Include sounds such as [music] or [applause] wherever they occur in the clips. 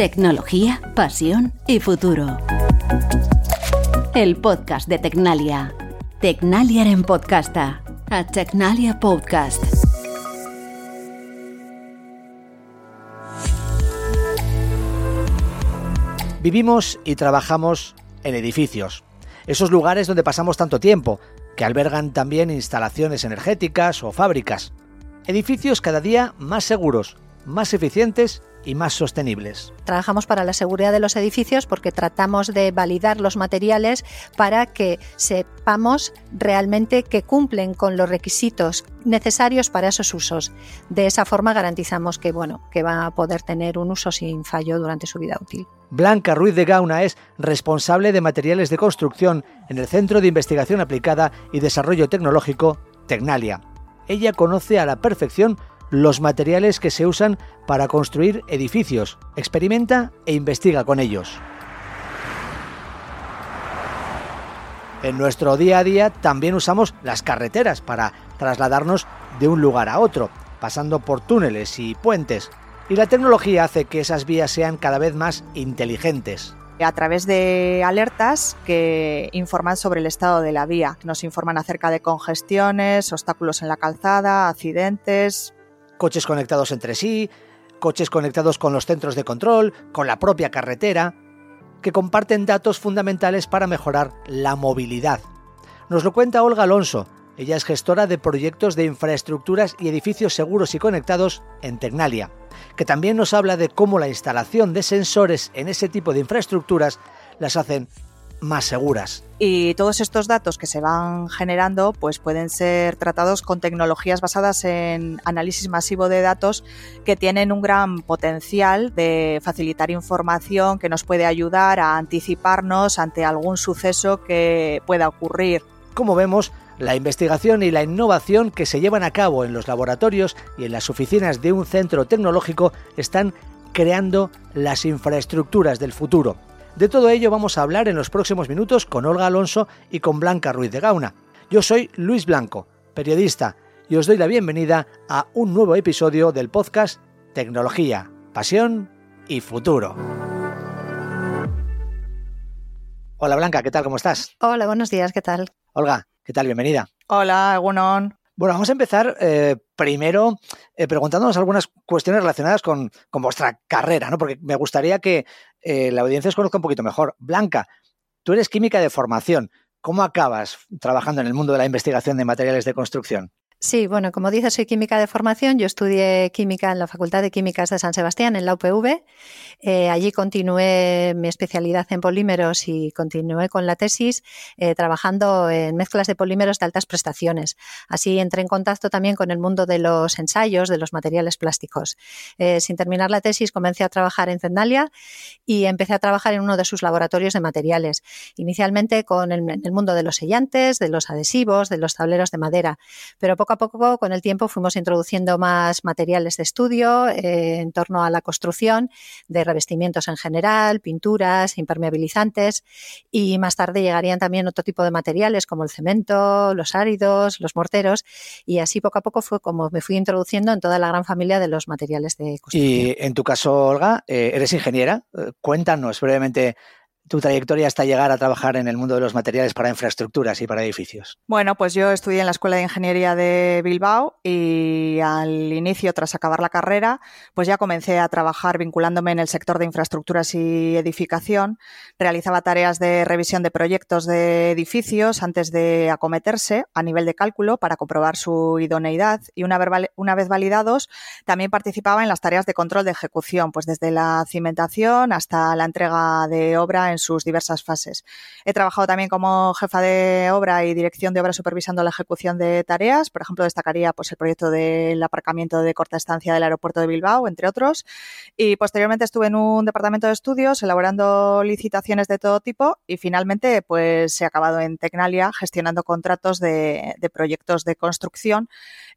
Tecnología, pasión y futuro. El podcast de Tecnalia. Tecnalia en podcasta. A Tecnalia Podcast. Vivimos y trabajamos en edificios, esos lugares donde pasamos tanto tiempo, que albergan también instalaciones energéticas o fábricas. Edificios cada día más seguros, más eficientes y más sostenibles. Trabajamos para la seguridad de los edificios porque tratamos de validar los materiales para que sepamos realmente que cumplen con los requisitos necesarios para esos usos. De esa forma garantizamos que bueno, que va a poder tener un uso sin fallo durante su vida útil. Blanca Ruiz de Gauna es responsable de materiales de construcción en el Centro de Investigación Aplicada y Desarrollo Tecnológico Tecnalia. Ella conoce a la perfección los materiales que se usan para construir edificios, experimenta e investiga con ellos. En nuestro día a día también usamos las carreteras para trasladarnos de un lugar a otro, pasando por túneles y puentes, y la tecnología hace que esas vías sean cada vez más inteligentes a través de alertas que informan sobre el estado de la vía. Nos informan acerca de congestiones, obstáculos en la calzada, accidentes, coches conectados entre sí, coches conectados con los centros de control, con la propia carretera, que comparten datos fundamentales para mejorar la movilidad. Nos lo cuenta Olga Alonso, ella es gestora de proyectos de infraestructuras y edificios seguros y conectados en Tecnalia, que también nos habla de cómo la instalación de sensores en ese tipo de infraestructuras las hacen más seguras. Y todos estos datos que se van generando pues pueden ser tratados con tecnologías basadas en análisis masivo de datos que tienen un gran potencial de facilitar información que nos puede ayudar a anticiparnos ante algún suceso que pueda ocurrir. Como vemos, la investigación y la innovación que se llevan a cabo en los laboratorios y en las oficinas de un centro tecnológico están creando las infraestructuras del futuro. De todo ello vamos a hablar en los próximos minutos con Olga Alonso y con Blanca Ruiz de Gauna. Yo soy Luis Blanco, periodista, y os doy la bienvenida a un nuevo episodio del podcast Tecnología, Pasión y Futuro. Hola Blanca, ¿qué tal? ¿Cómo estás? Hola, buenos días, ¿qué tal? Olga, ¿qué tal? Bienvenida. Hola, Egunon. Bueno, vamos a empezar eh, primero eh, preguntándonos algunas cuestiones relacionadas con, vuestra carrera, ¿no? Porque me gustaría que eh, la audiencia os conozca un poquito mejor. Blanca, tú eres química de formación. ¿Cómo acabas trabajando en el mundo de la investigación de materiales de construcción? Sí, bueno, como dices, soy química de formación. Yo estudié química en la Facultad de Químicas de San Sebastián, en la UPV. Eh, allí continué mi especialidad en polímeros y continué con la tesis eh, trabajando en mezclas de polímeros de altas prestaciones. Así entré en contacto también con el mundo de los ensayos de los materiales plásticos. Eh, sin terminar la tesis, comencé a trabajar en Zendalia y empecé a trabajar en uno de sus laboratorios de materiales. Inicialmente con el, el mundo de los sellantes, de los adhesivos, de los tableros de madera, pero poco a poco, con el tiempo, fuimos introduciendo más materiales de estudio eh, en torno a la construcción de revestimientos en general, pinturas, impermeabilizantes y más tarde llegarían también otro tipo de materiales como el cemento, los áridos, los morteros y así poco a poco fue como me fui introduciendo en toda la gran familia de los materiales de construcción. Y en tu caso, Olga, eh, eres ingeniera. Eh, cuéntanos brevemente tu trayectoria hasta llegar a trabajar en el mundo de los materiales para infraestructuras y para edificios? Bueno, pues yo estudié en la Escuela de Ingeniería de Bilbao y al inicio, tras acabar la carrera, pues ya comencé a trabajar vinculándome en el sector de infraestructuras y edificación. Realizaba tareas de revisión de proyectos de edificios antes de acometerse a nivel de cálculo para comprobar su idoneidad y una vez, validados, también participaba en las tareas de control de ejecución, pues desde la cimentación hasta la entrega de obra en sus diversas fases. He trabajado también como jefa de obra y dirección de obra supervisando la ejecución de tareas. Por ejemplo, destacaría pues, el proyecto del aparcamiento de corta estancia del aeropuerto de Bilbao, entre otros. Y posteriormente estuve en un departamento de estudios elaborando licitaciones de todo tipo y finalmente pues he acabado en Tecnalia gestionando contratos de, proyectos de construcción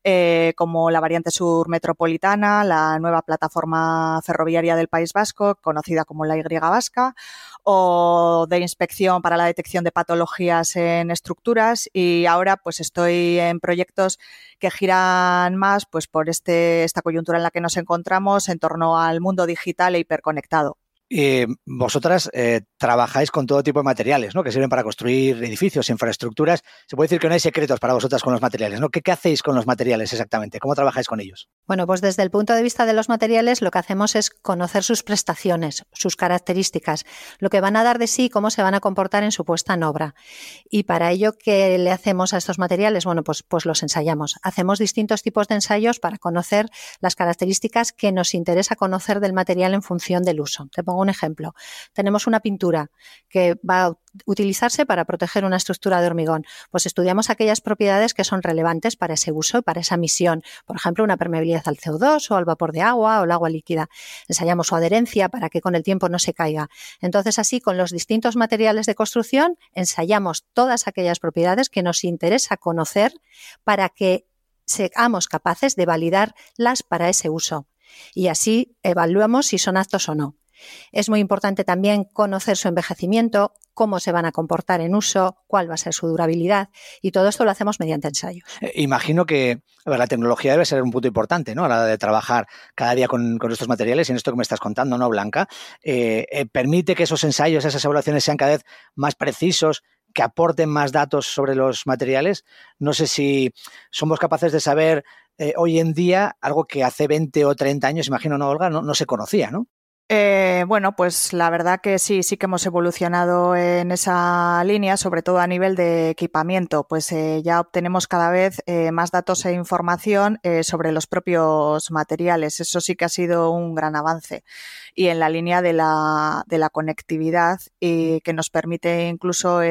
eh, como la variante sur metropolitana, la nueva plataforma ferroviaria del País Vasco, conocida como la Y Vasca, o de inspección para la detección de patologías en estructuras y ahora pues estoy en proyectos que giran más pues por este, esta coyuntura en la que nos encontramos en torno al mundo digital e hiperconectado. Eh, vosotras eh, trabajáis con todo tipo de materiales, ¿no? Que sirven para construir edificios, infraestructuras. Se puede decir que no hay secretos para vosotras con los materiales, ¿no? ¿Qué, ¿Qué, hacéis con los materiales exactamente? ¿Cómo trabajáis con ellos? Bueno, pues desde el punto de vista de los materiales, lo que hacemos es conocer sus prestaciones, sus características, lo que van a dar de sí, cómo se van a comportar en su puesta en obra. Y para ello, ¿qué le hacemos a estos materiales? Bueno, pues, pues los ensayamos. Hacemos distintos tipos de ensayos para conocer las características que nos interesa conocer del material en función del uso. Te pongo un ejemplo. Tenemos una pintura que va a utilizarse para proteger una estructura de hormigón. Pues estudiamos aquellas propiedades que son relevantes para ese uso y para esa misión. Por ejemplo, una permeabilidad al CO2 o al vapor de agua o el agua líquida. Ensayamos su adherencia para que con el tiempo no se caiga. Entonces, así, con los distintos materiales de construcción, ensayamos todas aquellas propiedades que nos interesa conocer para que seamos capaces de validarlas para ese uso. Y así evaluamos si son aptos o no. Es muy importante también conocer su envejecimiento, cómo se van a comportar en uso, cuál va a ser su durabilidad y todo esto lo hacemos mediante ensayos. Eh, imagino que la tecnología debe ser un punto importante ¿no? a la hora de trabajar cada día con, estos materiales y en esto que me estás contando, ¿no, Blanca? Eh, eh, permite que esos ensayos, esas evaluaciones sean cada vez más precisos, que aporten más datos sobre los materiales. No sé si somos capaces de saber hoy en día algo que hace 20 o 30 años, imagino, ¿no, Olga? No, no se conocía, ¿no? Eh, bueno, pues la verdad que sí, sí que hemos evolucionado en esa línea, sobre todo a nivel de equipamiento, pues eh, ya obtenemos cada vez eh, más datos e información sobre los propios materiales. Eso sí que ha sido un gran avance. Y en la línea de la, de la conectividad, y que nos permite incluso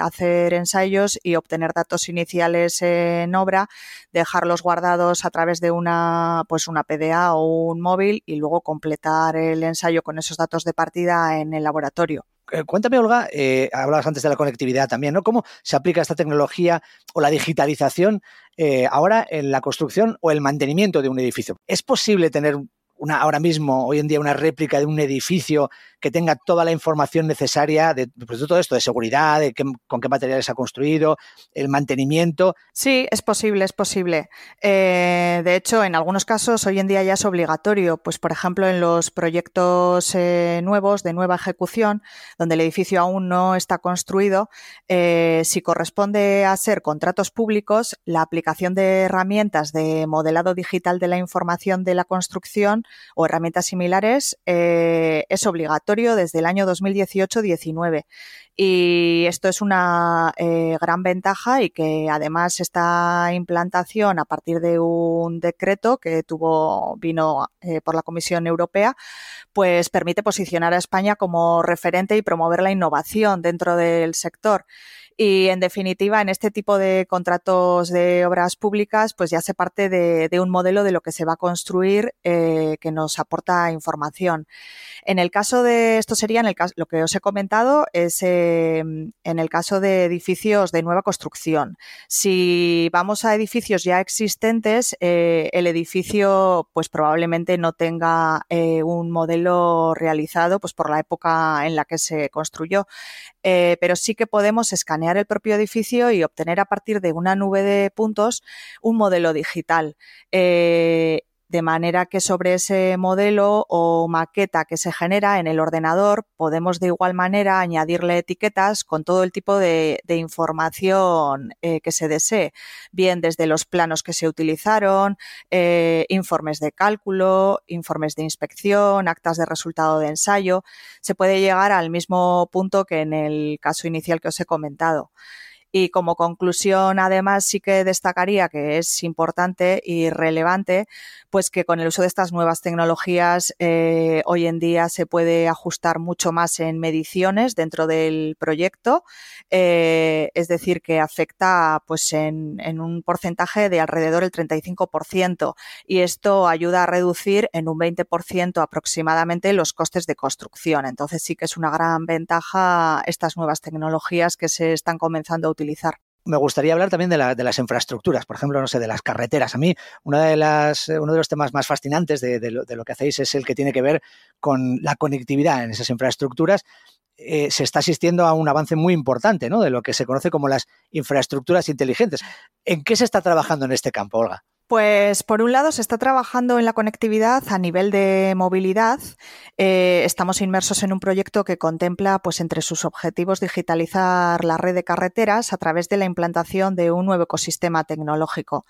hacer ensayos y obtener datos iniciales en obra, dejarlos guardados a través de una, pues una PDA o un móvil y luego completar el ensayo con esos datos de partida en el laboratorio. Eh, cuéntame, Olga, eh, hablabas antes de la conectividad también, ¿no? ¿Cómo se aplica esta tecnología o la digitalización eh, ahora en la construcción o el mantenimiento de un edificio? ¿Es posible tener una, ahora mismo, hoy en día, una réplica de un edificio que tenga toda la información necesaria de, pues, todo esto, de seguridad, de con qué materiales ha construido, el mantenimiento. Sí, es posible, es posible. Eh, de hecho, en algunos casos hoy en día ya es obligatorio, pues por ejemplo en los proyectos eh, nuevos de nueva ejecución, donde el edificio aún no está construido, eh, si corresponde a ser contratos públicos, la aplicación de herramientas de modelado digital de la información de la construcción o herramientas similares es obligatorio desde el año 2018-19. Y esto es una eh, gran ventaja y que además esta implantación a partir de un decreto que tuvo, vino eh, por la Comisión Europea, pues permite posicionar a España como referente y promover la innovación dentro del sector. Y en definitiva, en este tipo de contratos de obras públicas, pues ya se parte de, un modelo de lo que se va a construir eh, que nos aporta información. En el caso de, esto sería en el caso, lo que os he comentado, es eh, en el caso de edificios de nueva construcción. Si vamos a edificios ya existentes, eh, el edificio pues probablemente no tenga un modelo realizado pues por la época en la que se construyó. pero sí que podemos escanear el propio edificio y obtener a partir de una nube de puntos un modelo digital. Eh, de manera que sobre ese modelo o maqueta que se genera en el ordenador podemos de igual manera añadirle etiquetas con todo el tipo de, información eh, que se desee, bien desde los planos que se utilizaron, eh, informes de cálculo, informes de inspección, actas de resultado de ensayo. Se puede llegar al mismo punto que en el caso inicial que os he comentado. Y como conclusión, además, sí que destacaría que es importante y relevante, pues que con el uso de estas nuevas tecnologías eh, hoy en día se puede ajustar mucho más en mediciones dentro del proyecto, eh, es decir, que afecta pues en, un porcentaje de alrededor del 35% y esto ayuda a reducir en un 20% aproximadamente los costes de construcción. Entonces sí que es una gran ventaja estas nuevas tecnologías que se están comenzando a utilizar me gustaría hablar también de, las infraestructuras, por ejemplo, no sé, de las carreteras. A mí, una de las, uno de los temas más fascinantes de, lo, que hacéis es el que tiene que ver con la conectividad en esas infraestructuras. Eh, se está asistiendo a un avance muy importante de lo que se conoce como las infraestructuras inteligentes. ¿En qué se está trabajando en este campo, Olga? Pues por un lado se está trabajando en la conectividad a nivel de movilidad. Eh, estamos inmersos en un proyecto que contempla, pues, entre sus objetivos, digitalizar la red de carreteras a través de la implantación de un nuevo ecosistema tecnológico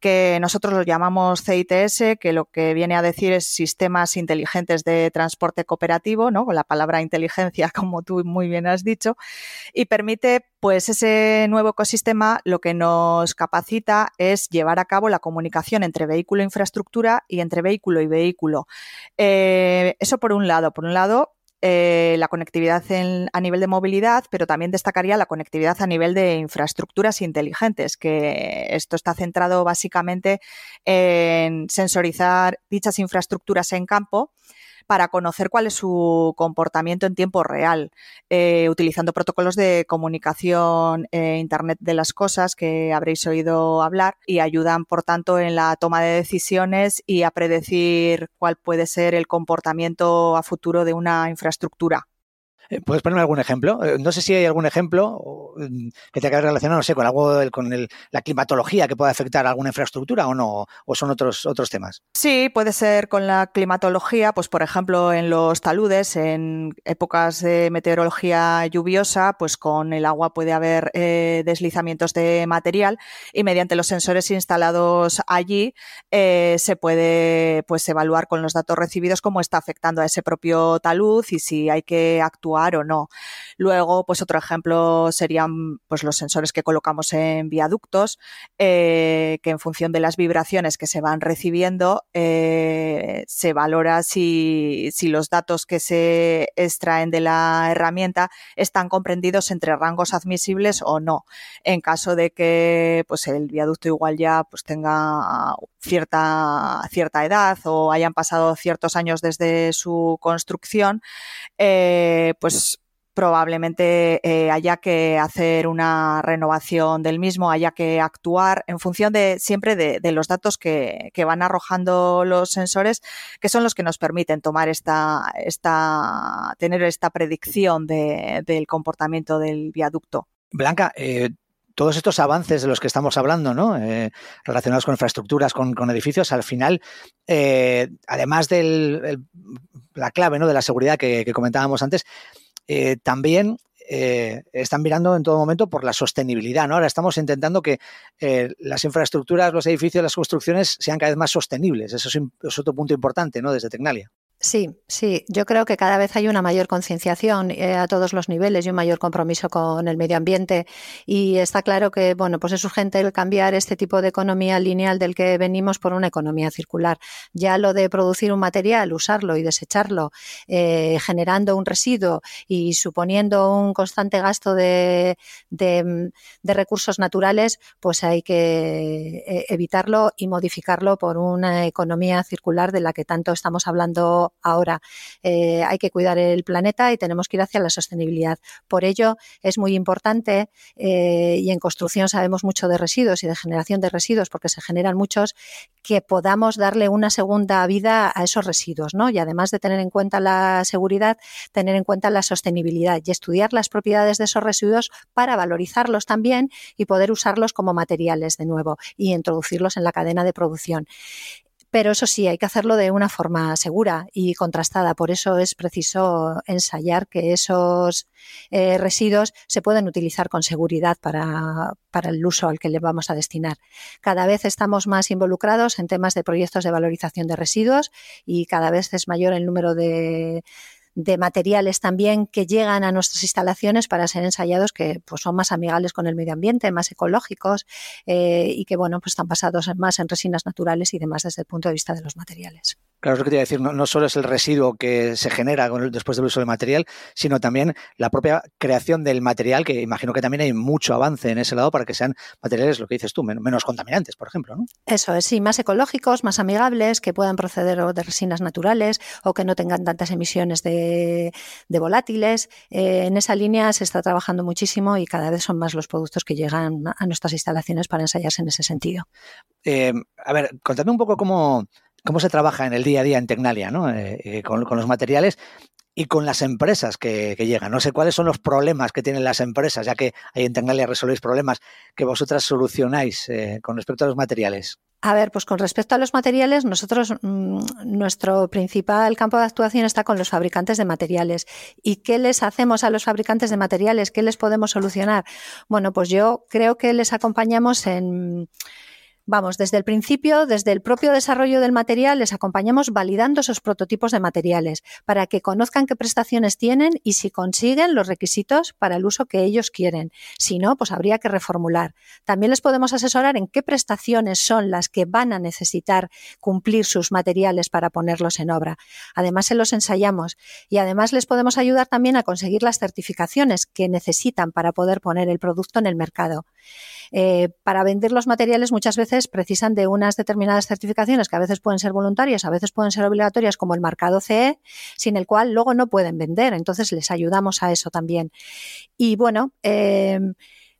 que nosotros lo llamamos CITS, que lo que viene a decir es sistemas inteligentes de transporte cooperativo, ¿no? Con la palabra inteligencia, [laughs] como tú muy bien has dicho, y permite, pues, ese nuevo ecosistema lo que nos capacita es llevar a cabo la comunicación entre vehículo e infraestructura y entre vehículo y vehículo. Eh, eso por un lado. Por un lado, eh, la conectividad a nivel de movilidad, pero también destacaría la conectividad a nivel de infraestructuras inteligentes, que esto está centrado básicamente en sensorizar dichas infraestructuras en campo para conocer cuál es su comportamiento en tiempo real, eh, utilizando protocolos de comunicación eh, Internet de las cosas que habréis oído hablar y ayudan, por tanto, en la toma de decisiones y a predecir cuál puede ser el comportamiento a futuro de una infraestructura. Eh, ¿Puedes ponerme algún ejemplo? Eh, no sé si hay algún ejemplo mm, que tenga que relacionar, no sé, con algo con la climatología que pueda afectar a alguna infraestructura o no, o son otros, otros temas. Sí, puede ser con la climatología, pues por ejemplo en los taludes, en épocas de meteorología lluviosa, pues con el agua puede haber eh, deslizamientos de material y mediante los sensores instalados allí se puede pues evaluar con los datos recibidos cómo está afectando a ese propio talud y si hay que actuar o no. Luego, pues otro ejemplo serían pues, los sensores que colocamos en viaductos, eh, que en función de las vibraciones que se van recibiendo, eh, se valora si, si los datos que se extraen de la herramienta están comprendidos entre rangos admisibles o no. En caso de que pues, el viaducto igual ya pues, tenga cierta, cierta edad o hayan pasado ciertos años desde su construcción, eh, pues probablemente eh, haya que hacer una renovación del mismo, haya que actuar en función de siempre de, los datos que, van arrojando los sensores, que son los que nos permiten tomar esta, esta tener esta predicción del comportamiento del viaducto. Blanca, eh, todos estos avances de los que estamos hablando, ¿no? Eh, relacionados con infraestructuras, con, edificios, al final, además de la clave ¿no? de la seguridad que comentábamos antes, eh, también eh, están mirando en todo momento por la sostenibilidad. ¿no? Ahora estamos intentando que eh, las infraestructuras, los edificios, las construcciones sean cada vez más sostenibles. Eso es, es otro punto importante ¿no? desde Tecnalia. Sí, sí, yo creo que cada vez hay una mayor concienciación eh, a todos los niveles y un mayor compromiso con el medio ambiente y está claro que, bueno, pues es urgente el cambiar este tipo de economía lineal del que venimos por una economía circular. Ya lo de producir un material, usarlo y desecharlo, eh, generando un residuo y suponiendo un constante gasto de, de, recursos naturales, pues hay que eh, evitarlo y modificarlo por una economía circular de la que tanto estamos hablando ahora. Eh, hay que cuidar el planeta y tenemos que ir hacia la sostenibilidad. Por ello, es muy importante, eh, y en construcción sabemos mucho de residuos y de generación de residuos, porque se generan muchos, que podamos darle una segunda vida a esos residuos, ¿no? Y además de tener en cuenta la seguridad, tener en cuenta la sostenibilidad y estudiar las propiedades de esos residuos para valorizarlos también y poder usarlos como materiales de nuevo y introducirlos en la cadena de producción pero eso sí, hay que hacerlo de una forma segura y contrastada. Por eso es preciso ensayar que esos eh, residuos se pueden utilizar con seguridad para, para el uso al que le vamos a destinar. Cada vez estamos más involucrados en temas de proyectos de valorización de residuos y cada vez es mayor el número de de materiales también que llegan a nuestras instalaciones para ser ensayados que pues, son más amigables con el medio ambiente, más ecológicos eh, y que bueno, pues están basados más en resinas naturales y demás desde el punto de vista de los materiales. Claro, es lo que te iba a decir, no, solo es el residuo que se genera después del uso del material, sino también la propia creación del material, que imagino que también hay mucho avance en ese lado para que sean materiales, lo que dices tú, menos contaminantes, por ejemplo. ¿no? Eso es, sí, más ecológicos, más amigables, que puedan proceder de resinas naturales o que no tengan tantas emisiones de, volátiles. Eh, en esa línea se está trabajando muchísimo y cada vez son más los productos que llegan a nuestras instalaciones para ensayarse en ese sentido. Eh, a ver, contadme un poco cómo cómo se trabaja en el día a día en Tecnalia, ¿no? Eh, con, los materiales y con las empresas que, llegan. No sé cuáles son los problemas que tienen las empresas, ya que ahí en Tecnalia resolvéis problemas que vosotras solucionáis con respecto a los materiales. A ver, pues con respecto a los materiales, nosotros, mm, nuestro principal campo de actuación está con los fabricantes de materiales. ¿Y qué les hacemos a los fabricantes de materiales? ¿Qué les podemos solucionar? Bueno, pues yo creo que les acompañamos en Vamos, desde el principio, desde el propio desarrollo del material, les acompañamos validando esos prototipos de materiales para que conozcan qué prestaciones tienen y si consiguen los requisitos para el uso que ellos quieren. Si no, pues habría que reformular. También les podemos asesorar en qué prestaciones son las que van a necesitar cumplir sus materiales para ponerlos en obra. Además, se los ensayamos y además les podemos ayudar también a conseguir las certificaciones que necesitan para poder poner el producto en el mercado. Eh, para vender los materiales muchas veces precisan de unas determinadas certificaciones que a veces pueden ser voluntarias, a veces pueden ser obligatorias, como el marcado CE, sin el cual luego no pueden vender. Entonces les ayudamos a eso también. Y bueno, eh,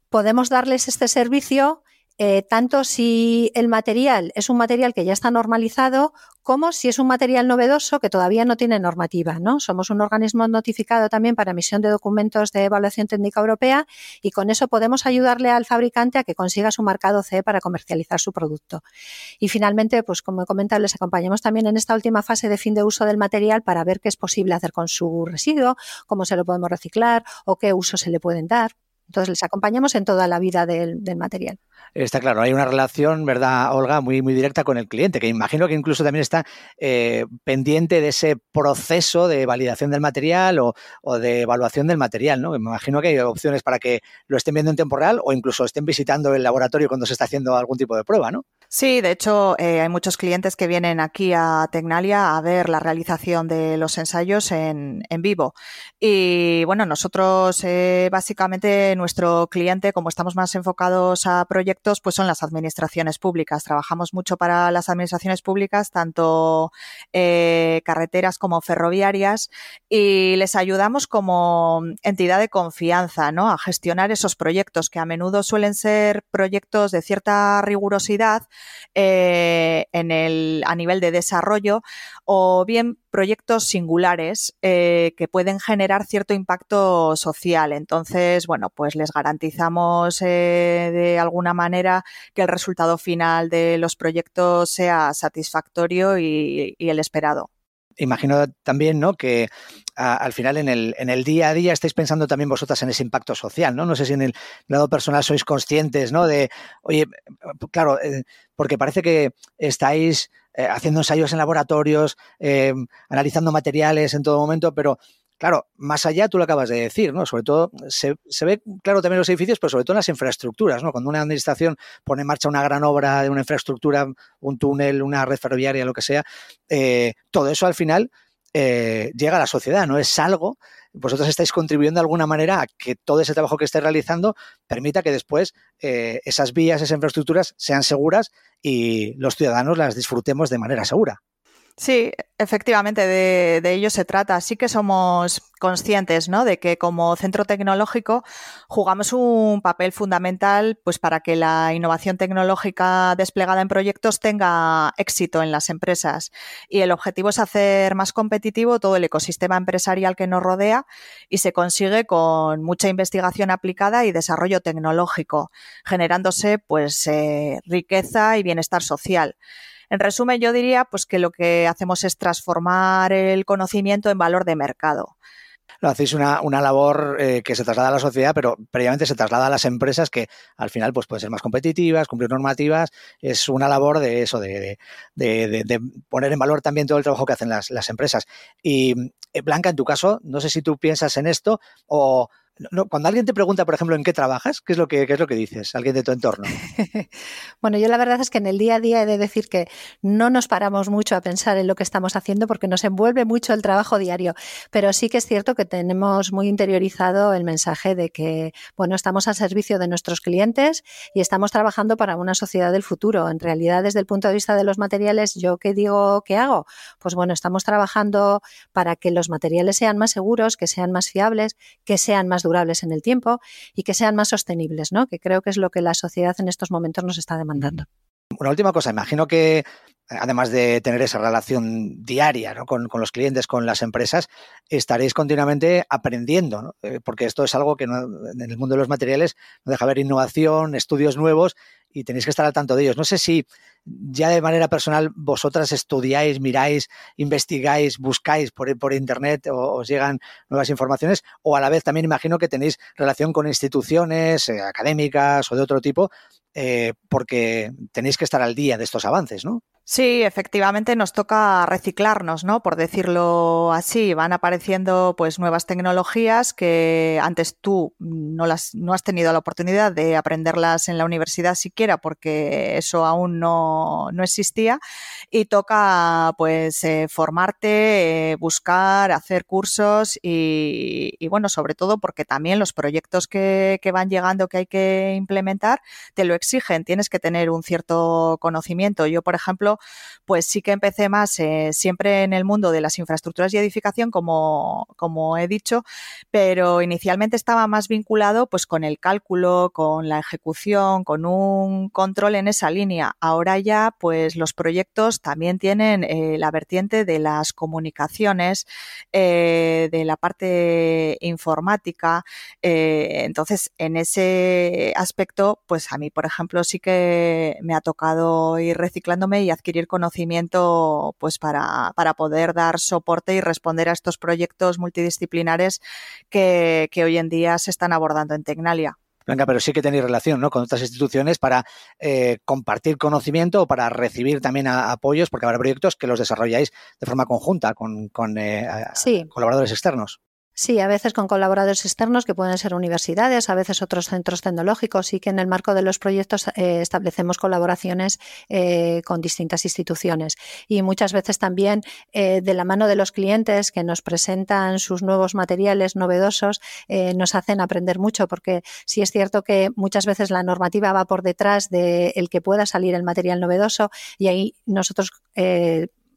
podemos darles este servicio eh, tanto si el material es un material que ya está normalizado como si es un material novedoso que todavía no tiene normativa. ¿no? Somos un organismo notificado también para emisión de documentos de evaluación técnica europea y con eso podemos ayudarle al fabricante a que consiga su marcado CE para comercializar su producto. Y finalmente, pues como he comentado, les acompañamos también en esta última fase de fin de uso del material para ver qué es posible hacer con su residuo, cómo se lo podemos reciclar o qué usos se le pueden dar. Entonces les acompañamos en toda la vida del, material. Está claro, hay una relación, ¿verdad, Olga? Muy, muy directa con el cliente, que imagino que incluso también está eh, pendiente de ese proceso de validación del material o, de evaluación del material, ¿no? Me imagino que hay opciones para que lo estén viendo en tiempo real o incluso estén visitando el laboratorio cuando se está haciendo algún tipo de prueba, ¿no? Sí, de hecho, eh, hay muchos clientes que vienen aquí a Tecnalia a ver la realización de los ensayos en, vivo. Y bueno, nosotros eh, básicamente nuestro cliente, como estamos más enfocados a proyectos, pues son las administraciones públicas. Trabajamos mucho para las administraciones públicas, tanto eh, carreteras como ferroviarias, y les ayudamos como entidad de confianza, ¿no? A gestionar esos proyectos que a menudo suelen ser proyectos de cierta rigurosidad eh, en el, a nivel de desarrollo o bien proyectos singulares eh, que pueden generar cierto impacto social. Entonces, bueno, pues les garantizamos eh, de alguna manera que el resultado final de los proyectos sea satisfactorio y el esperado imagino también, ¿no? Que al final en el, en el día a día estáis pensando también vosotras en ese impacto social, ¿no? No sé si en el lado personal sois conscientes, ¿no? De, oye, claro, eh, porque parece que estáis eh, haciendo ensayos en laboratorios, eh, analizando materiales en todo momento, pero Claro, más allá tú lo acabas de decir, ¿no? Sobre todo se, ve claro también los edificios, pero sobre todo en las infraestructuras, ¿no? Cuando una administración pone en marcha una gran obra de una infraestructura, un túnel, una red ferroviaria, lo que sea, eh, todo eso al final llega a la sociedad, ¿no? Es algo, vosotros estáis contribuyendo de alguna manera a que todo ese trabajo que estáis realizando permita que después eh, esas vías, esas infraestructuras sean seguras y los ciudadanos las disfrutemos de manera segura. Sí, efectivamente, de, ello se trata. Sí que somos conscientes ¿no? de que como centro tecnológico jugamos un papel fundamental pues, para que la innovación tecnológica desplegada en proyectos tenga éxito en las empresas. Y el objetivo es hacer más competitivo todo el ecosistema empresarial que nos rodea y se consigue con mucha investigación aplicada y desarrollo tecnológico, generándose pues, eh, riqueza y bienestar social. En resumen, yo diría pues que lo que hacemos es transformar el conocimiento en valor de mercado. Lo hacéis una, labor eh, que se traslada a la sociedad, pero previamente se traslada a las empresas que al final pues, pueden ser más competitivas, cumplir normativas. Es una labor de eso, de, poner en valor también todo el trabajo que hacen las, las empresas. Y eh, Blanca, en tu caso, no sé si tú piensas en esto o cuando alguien te pregunta, por ejemplo, en qué trabajas, ¿qué es lo que, es lo que dices? Alguien de tu entorno. [laughs] bueno, yo la verdad es que en el día a día he de decir que no nos paramos mucho a pensar en lo que estamos haciendo porque nos envuelve mucho el trabajo diario. Pero sí que es cierto que tenemos muy interiorizado el mensaje de que, bueno, estamos al servicio de nuestros clientes y estamos trabajando para una sociedad del futuro. En realidad, desde el punto de vista de los materiales, ¿yo qué digo qué hago? Pues bueno, estamos trabajando para que los materiales sean más seguros, que sean más fiables, que sean más durables en el tiempo y que sean más sostenibles, ¿no? que creo que es lo que la sociedad en estos momentos nos está demandando. Una última cosa, imagino que además de tener esa relación diaria con, los clientes, con las empresas, estaréis continuamente aprendiendo, eh, porque esto es algo que en el mundo de los materiales no deja ver innovación, estudios nuevos y tenéis que estar al tanto de ellos. No sé si ya de manera personal vosotras estudiáis, miráis, investigáis, buscáis por, por Internet o os llegan nuevas informaciones o a la vez también imagino que tenéis relación con instituciones eh, académicas o de otro tipo eh, porque tenéis que estar al día de estos avances, ¿no? Sí, efectivamente nos toca reciclarnos, ¿no? Por decirlo así, van apareciendo pues nuevas tecnologías que antes tú no las no has tenido la oportunidad de aprenderlas en la universidad siquiera porque eso aún no, no existía y toca pues eh, formarte, eh, buscar, hacer cursos y, y, bueno, sobre todo porque también los proyectos que, que van llegando que hay que implementar te lo exigen, tienes que tener un cierto conocimiento. Yo, por ejemplo, pues sí que empecé más eh, siempre en el mundo de las infraestructuras y edificación, como, como he dicho, pero inicialmente estaba más vinculado pues con el cálculo, con la ejecución, con un control en esa línea. Ahora ya, pues los proyectos también tienen eh, la vertiente de las comunicaciones, eh, de la parte informática. entonces, en ese aspecto, pues a mí, por ejemplo, sí que me ha tocado ir reciclándome y adquirir conocimiento pues para, para poder dar soporte y responder a estos proyectos multidisciplinares que, que hoy en día se están abordando en Tecnalia. Blanca, pero sí que tenéis relación ¿no? con otras instituciones para eh, compartir conocimiento o para recibir también apoyos, porque habrá proyectos que los desarrolláis de forma conjunta con, con eh, colaboradores externos. Sí, a veces con colaboradores externos que pueden ser universidades, a veces otros centros tecnológicos y que en el marco de los proyectos eh, establecemos colaboraciones eh, con distintas instituciones. Y muchas veces también eh, de la mano de los clientes que nos presentan sus nuevos materiales novedosos, nos hacen aprender mucho porque sí es cierto que muchas veces la normativa va por detrás de el que pueda salir el material novedoso y ahí nosotros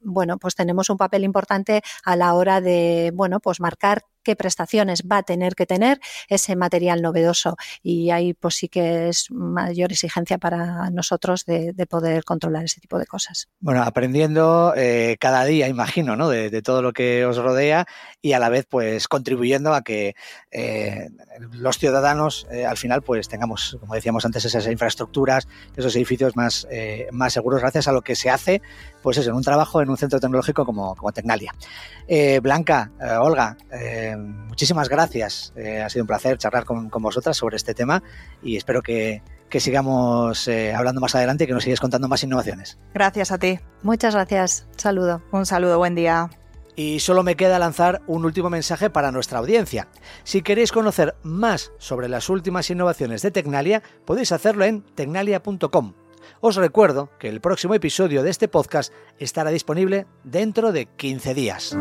bueno, pues tenemos un papel importante a la hora de, bueno, pues marcar qué prestaciones va a tener que tener ese material novedoso y ahí pues sí que es mayor exigencia para nosotros de, poder controlar ese tipo de cosas. Bueno, aprendiendo eh, cada día, imagino, ¿no? De, todo lo que os rodea y a la vez pues contribuyendo a que eh, los ciudadanos eh, al final pues tengamos, como decíamos antes, esas infraestructuras, esos edificios más, más seguros gracias a lo que se hace pues eso, en un trabajo en un centro tecnológico como, como Tecnalia. Blanca, Olga, muchísimas gracias. Eh, ha sido un placer charlar con, vosotras sobre este tema y espero que, sigamos eh, hablando más adelante y que nos sigas contando más innovaciones. Gracias a ti. Muchas gracias. Saludo. Un saludo, buen día. Y solo me queda lanzar un último mensaje para nuestra audiencia. Si queréis conocer más sobre las últimas innovaciones de Tecnalia, podéis hacerlo en tecnalia.com. Os recuerdo que el próximo episodio de este podcast estará disponible dentro de 15 días.